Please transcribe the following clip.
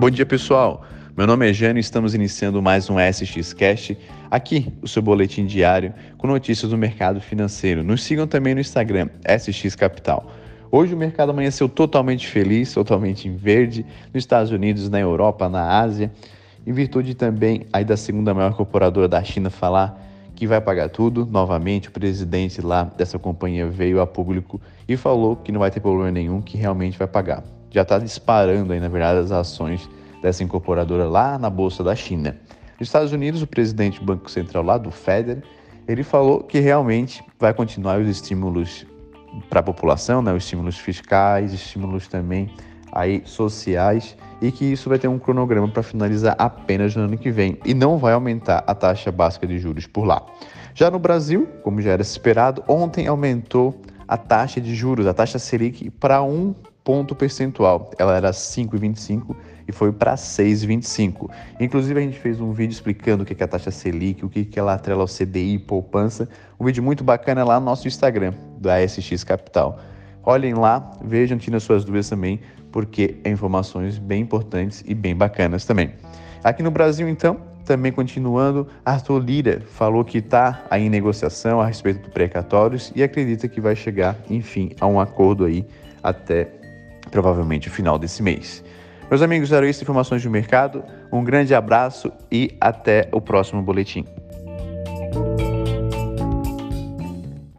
Bom dia, pessoal. Meu nome é Jânio e estamos iniciando mais um SX Cast, aqui o seu boletim diário com notícias do mercado financeiro. Nos sigam também no Instagram, SX Capital. Hoje o mercado amanheceu totalmente feliz, totalmente em verde, nos Estados Unidos, na Europa, na Ásia, em virtude também aí da segunda maior corporadora da China falar que vai pagar tudo. Novamente, o presidente lá dessa companhia veio a público e falou que não vai ter problema nenhum, que realmente vai pagar. Já está disparando aí, na verdade, as ações dessa incorporadora lá na Bolsa da China. Nos Estados Unidos, o presidente do Banco Central lá do Federal, ele falou que realmente vai continuar os estímulos para a população, né, os estímulos fiscais, estímulos também aí sociais e que isso vai ter um cronograma para finalizar apenas no ano que vem e não vai aumentar a taxa básica de juros por lá. Já no Brasil, como já era esperado, ontem aumentou a taxa de juros, a taxa Selic para um ponto percentual. Ela era 5,25 e foi para 6,25. Inclusive, a gente fez um vídeo explicando o que é a taxa Selic, o que ela atrela ao CDI, poupança. Um vídeo muito bacana lá no nosso Instagram, da SX Capital. Olhem lá, vejam, tirem suas dúvidas também, porque é informações bem importantes e bem bacanas também. Aqui no Brasil, então, também continuando, Arthur Lira falou que está em negociação a respeito do precatórios e acredita que vai chegar, enfim, a um acordo aí até provavelmente no final desse mês. Meus amigos, eram isso informações do mercado. Um grande abraço e até o próximo boletim.